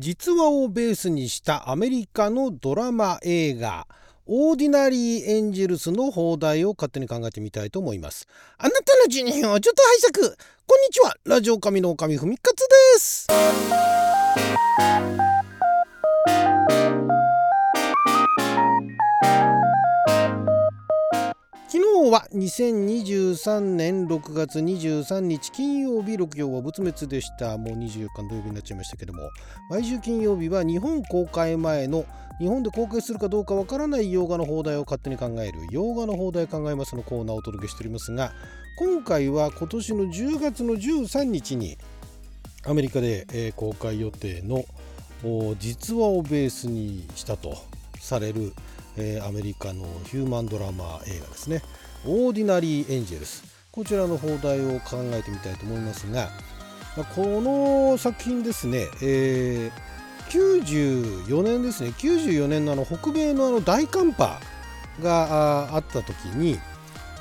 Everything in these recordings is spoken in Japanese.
実話をベースにしたアメリカのドラマ映画オーディナリー・エンジェルスの放題を勝手に考えてみたいと思います。あなたの12分をちょっと拝借。こんにちは。ラジオ神の神ふみかつです。今日は2023年6月23日金曜日6曜は仏滅でした。もう24日土曜日になっちゃいましたけども。毎週金曜日は日本公開前の日本で公開するかどうかわからない洋画の放題を勝手に考える。洋画の放題考えますのコーナーをお届けしておりますが今回は今年の10月の13日にアメリカで、公開予定の実話をベースにしたとされる、アメリカのヒューマンドラマ映画ですね「オーディナリー・エンジェルス」こちらの放題を考えてみたいと思いますが、ま、この作品ですね、えー、94年ですね。94年のあの北米のあの大寒波があった時に、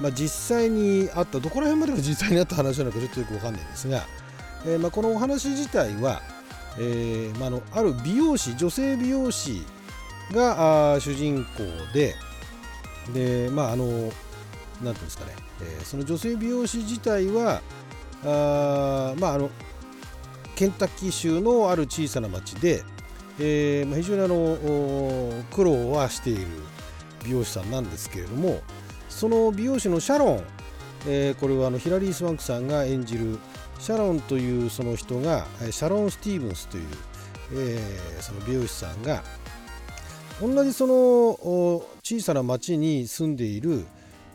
まあ、実際にあったどこら辺までが実際にあった話なのかちょっとよく分かんないんですが、えー、まあ、このお話自体は、えーまあ、のある美容師女性美容師が主人公ででまああの何ていうんですかね、えー、その女性美容師自体はあまああのケンタッキー州のある小さな町で、えーまあ、非常にあの苦労はしている美容師さんなんですけれどもその美容師のシャロン、えー、これはあのヒラリー・スワンクさんが演じるシャロンというその人がシャロン・スティーブンスという、えー、その美容師さんが同じその小さな町に住んでいる、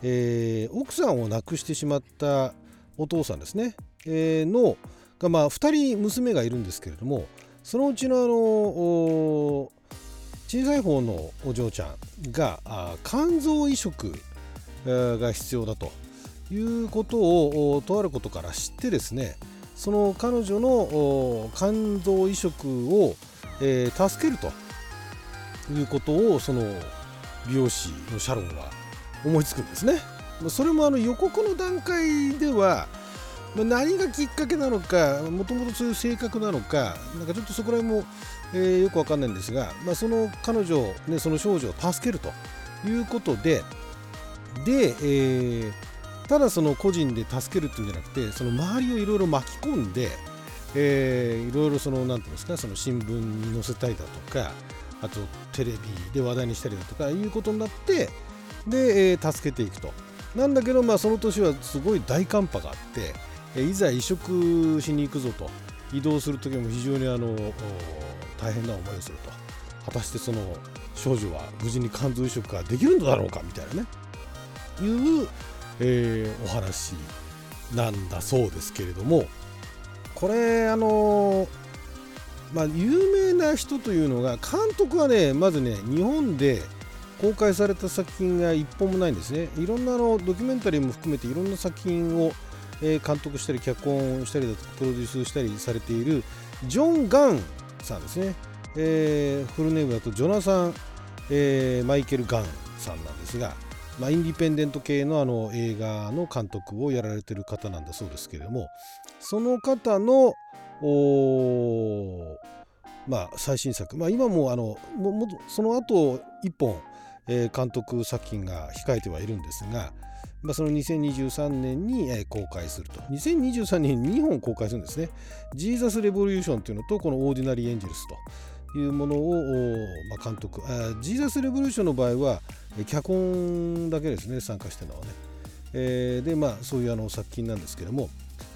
えー、奥さんを亡くしてしまったお父さんですね、えー、のが、まあ、2人娘がいるんですけれどもそのうちのあの小さい方のお嬢ちゃんが肝臓移植が必要だということをとあることから知ってですねその彼女の肝臓移植を、えー、助けるということをその美容師のシャロンは思いつくんですね。それもあの予告の段階では何がきっかけなのかもともとそういう性格なのかなんかちょっとそこら辺も、えー、よくわかんないんですが、まあ、その彼女、ね、その少女を助けるということでで、えー、ただその個人で助けるっていうんじゃなくてその周りをいろいろ巻き込んで、えー、いろいろその何て言うんですかその新聞に載せたりだとかあとテレビで話題にしたりだとかいうことになってで、えー、助けていくと。なんだけど、まあ、その年はすごい大寒波があって、えー、いざ移植しに行くぞと。移動する時も非常にあの大変な思いをすると。果たしてその少女は無事に肝臓移植ができるのだろうかみたいなね。いう、えー、お話なんだそうですけれども。これあのまあ、有名な人というのが監督はねまずね日本で公開された作品が一本もないんですね。いろんなのドキュメンタリーも含めていろんな作品を、監督したり脚本したりだとかプロデュースしたりされているジョン・ガンさんですね、えー、フルネームだとジョナサン、えー、マイケル・ガンさんなんですが、まあ、インディペンデント系のあの映画の監督をやられてる方なんだそうですけれどもその方のまあ、最新作、まあ、今もあのももその後1本、監督作品が控えてはいるんですが、まあ、その2023年に、公開すると。2023年に2本公開するんですね。ジーザス・レボリューションというのとこのオーディナリー・エンジェルスというものを、まあ、監督あジーザス・レボリューションの場合は脚本だけですね参加してるのはね、えー、でまあそういうあの作品なんですけども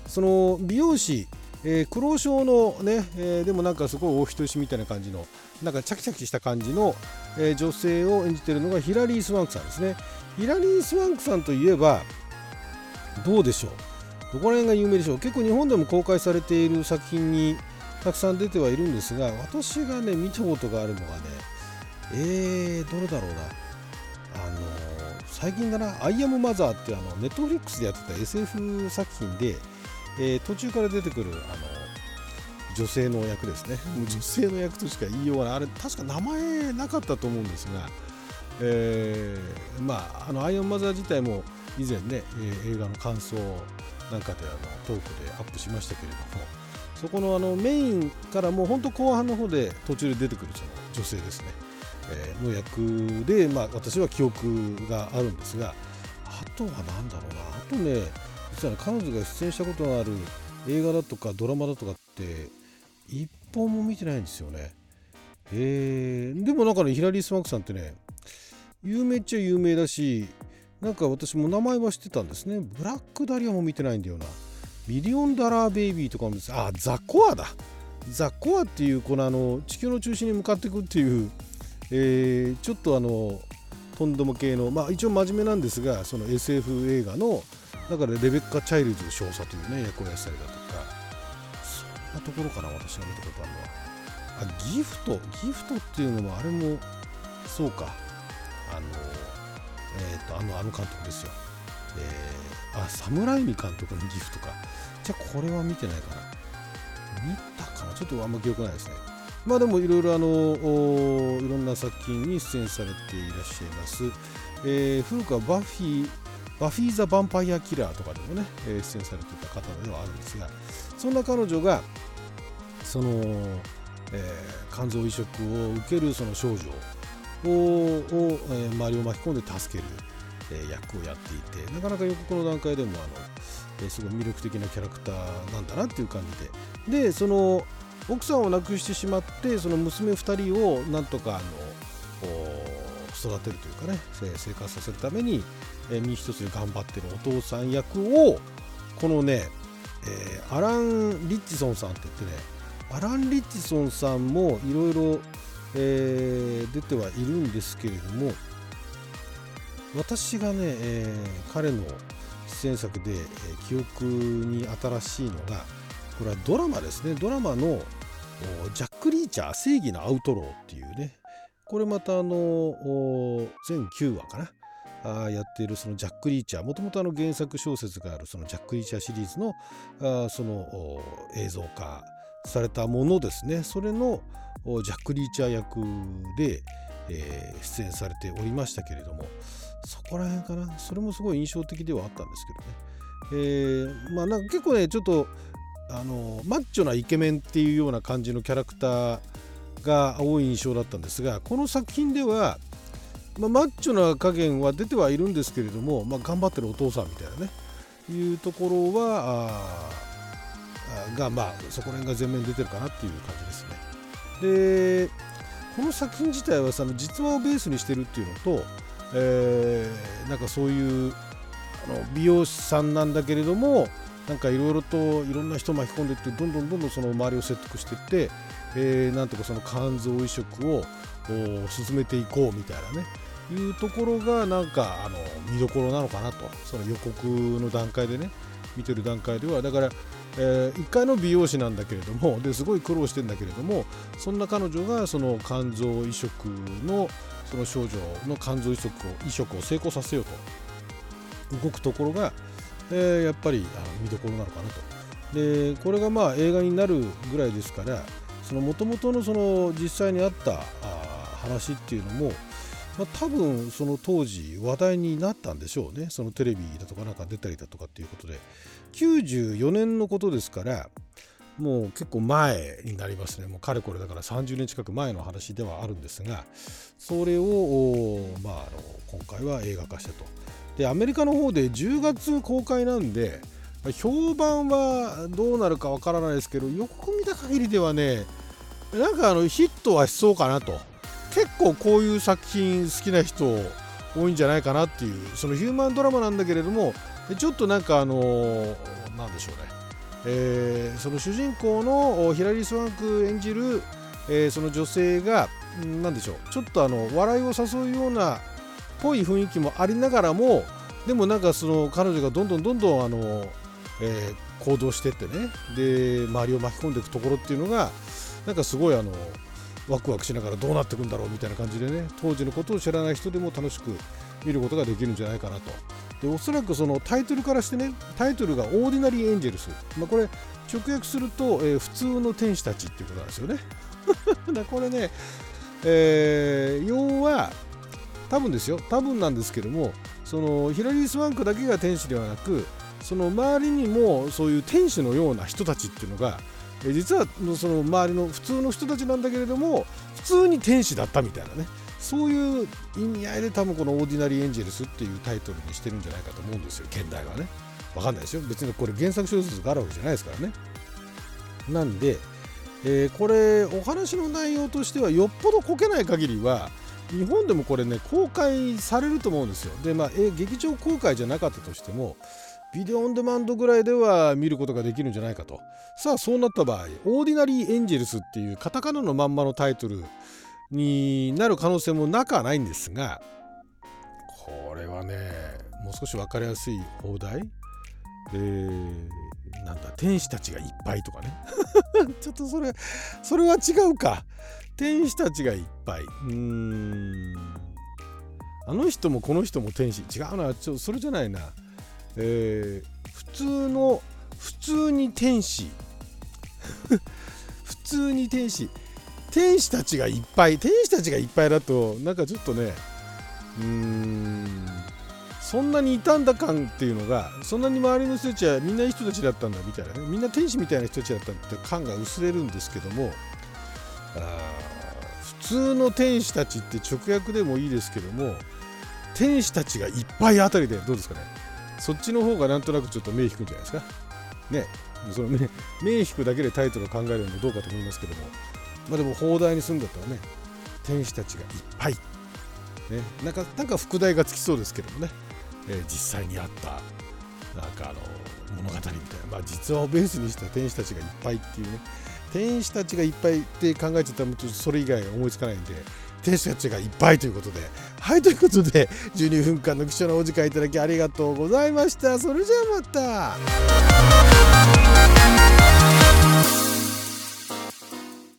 その美容師えー、黒潮のね、えー、でもなんかすごいお人よしみたいな感じのなんかチャキチャキした感じの、えー、女性を演じてるのがヒラリー・スワンクさんですね。ヒラリー・スワンクさんといえばどうでしょう？どこら辺が有名でしょう？結構日本でも公開されている作品にたくさん出てはいるんですが私がね見たことがあるのがねえー、どれだろうな。あの最近だな「アイアムマザー」ってあのネットフリックスでやってた SF 作品でえー、途中から出てくるあの女性の役ですね、うん、女性の役としか言いようがない。あれ確か名前なかったと思うんですが、えー、まああのアイアンマザー自体も以前ね、えー、映画の感想なんかであのトークでアップしましたけれども、そこのあのメインからもう本当後半の方で途中で出てくるその女性ですね、えー、の役で、まあ、私は記憶があるんですがあとは何だろうな。あとね実は、ね、彼女が出演したことがある映画だとかドラマだとかって一本も見てないんですよね。えー、でもなんかねヒラリー・スマークさんってね有名っちゃ有名だしなんか私も名前は知ってたんですね。ブラックダリアも見てないんだよな。ミリオンダラーベイビーとかもあザ・コアだ。ザ・コアっていうこのあの地球の中心に向かっていくっていう、えー、ちょっとあのとんでも系のまあ一応真面目なんですがその SF 映画の中でレベッカ・チャイルズ少佐というね役をやったりだとか。そんなところかな私が見たことあるのは。あギフトギフトっていうのもあれもそうか。あのえっ、ー、とあのあの監督ですよ。えー、あ侍海監督のギフトか。じゃあこれは見てないかな。見たかな。ちょっとあんま記憶ないですね。まあでもいろいろあのいろんな作品に出演されていらっしゃいます、えー、古くはバフィバフィー・ザ・ヴァンパイア・キラーとかでもね、出演されていた方ではあるんですがそんな彼女がその、えー、肝臓移植を受けるその少女を、をえー、周りを巻き込んで助ける、えー、役をやっていてなかなか予告の段階でもあの、えー、すごい魅力的なキャラクターなんだなっていう感じで。でその奥さんを亡くしてしまってその娘2人をなんとかあの育てるというかね生活させるために、え身一つで頑張ってるお父さん役をこのね、えー、アラン・リッチソンさんって言ってねアラン・リッチソンさんもいろいろ出てはいるんですけれども私がね、えー、彼の出演作で、えー、記憶に新しいのがこれはドラマですね。ドラマのジャック・リーチャー正義のアウトローっていうねこれまたあの全9話かな。あやっているそのジャック・リーチャー。もともと原作小説があるそのジャック・リーチャーシリーズのあその映像化されたものですね。それのジャック・リーチャー役で、えー、出演されておりましたけれども。そこら辺かな。それもすごい印象的ではあったんですけどね、えー、まあなんか結構ねちょっとあのマッチョなイケメンっていうような感じのキャラクターが多い印象だったんですがこの作品では、まあ、マッチョな加減は出てはいるんですけれども、まあ、頑張ってるお父さんみたいなねいうところはがまあそこら辺が前面に出てるかなっていう感じですね。でこの作品自体はその実話をベースにしてるっていうのと、えー、なんかそういうあの美容師さんなんだけれどもなんかいろいろといろんな人巻き込んでいってどんどんどんどんその周りを説得していって、えー、なんとかその肝臓移植を進めていこうみたいなね。いうところがなんかあの見どころなのかなと。その予告の段階でね。見てる段階では。だから、えー、1回の美容師なんだけれどもですごい苦労してんだけれどもそんな彼女がその肝臓移植のその少女の肝臓移植を移植を成功させようと。動くところがえー、やっぱりあ見どころなのかなと。でこれがまあ映画になるぐらいですからもともとの実際にあったあ話っていうのも、まあ、多分その当時話題になったんでしょうねそのテレビだとかなんか出たりだとかっていうことで94年のことですからもう結構前になりますねもうかれこれだから30年近く前の話ではあるんですがそれを、まあ、あの今回は映画化したと。でアメリカの方で10月公開なんで評判はどうなるかわからないですけどよく見た限りではねなんかあのヒットはしそうかなと。結構こういう作品好きな人多いんじゃないかなっていうそのヒューマンドラマなんだけれどもちょっとなんかあのなんでしょうね、えー、その主人公のヒラリー・スワンク演じる、えー、その女性が何でしょう。ちょっとあの笑いを誘うようなぽい雰囲気もありながらもでもなんかその彼女がどんどんどんどんあの、えー、行動してってねで周りを巻き込んでいくところっていうのがなんかすごいあのワクワクしながらどうなっていくんだろうみたいな感じでね当時のことを知らない人でも楽しく見ることができるんじゃないかなと。でおそらくそのタイトルからしてねタイトルが「オーディナリー・エンジェルス」まあ、これ直訳すると、えー、普通の天使たちっていうことなんですよね これね、えー、要は多分ですよ。多分なんですけどもそのヒラリー・スワンクだけが天使ではなくその周りにもそういう天使のような人たちっていうのが実はその周りの普通の人たちなんだけれども普通に天使だったみたいなね。そういう意味合いで多分この「オーディナリー・エンジェルス」っていうタイトルにしてるんじゃないかと思うんですよ。現代はね。分かんないですよ。別にこれ原作小説があるわけじゃないですからね。なんで、えー、これお話の内容としてはよっぽどこけない限りは日本でもこれね公開されると思うんですよ。でまあ、え劇場公開じゃなかったとしてもビデオオンデマンドぐらいでは見ることができるんじゃないかと。さあそうなった場合オーディナリー・エンジェルスっていうカタカナのまんまのタイトルになる可能性もなくはないんですがこれはねもう少し分かりやすい放題？えー、なんだ天使たちがいっぱいとかね。ちょっとそれそれは違うか。天使たちがいっぱい。うーん。あの人もこの人も天使。違うな。ちょそれじゃないな。えー、普通の普通に天使。普通に天使。天使たちがいっぱい。天使たちがいっぱいだとなんかちょっとねうーん。そんなにいたんだ感っていうのがそんなに周りの人たちはみんないい人たちだったんだみたいなね。みんな天使みたいな人たちだったって感が薄れるんですけども。あ普通の天使たちって直訳でもいいですけども天使たちがいっぱいあたりでどうですかね。そっちの方がなんとなくちょっと目引くんじゃないですか。ね。その目目引くだけでタイトルを考えるのもどうかと思いますけども。まあでも放題にするんだったらね天使たちがいっぱい、ね、なんかなんか副題がつきそうですけどもね、えー、実際にあったなんかあの物語みたいな、まあ、実話をベースにした天使たちがいっぱいっていうね。天使たちがいっぱいって考えてたらちょっとそれ以外思いつかないんで天使たちがいっぱいということではいということで12分間の貴重なお時間いただきありがとうございました。それじゃあまた。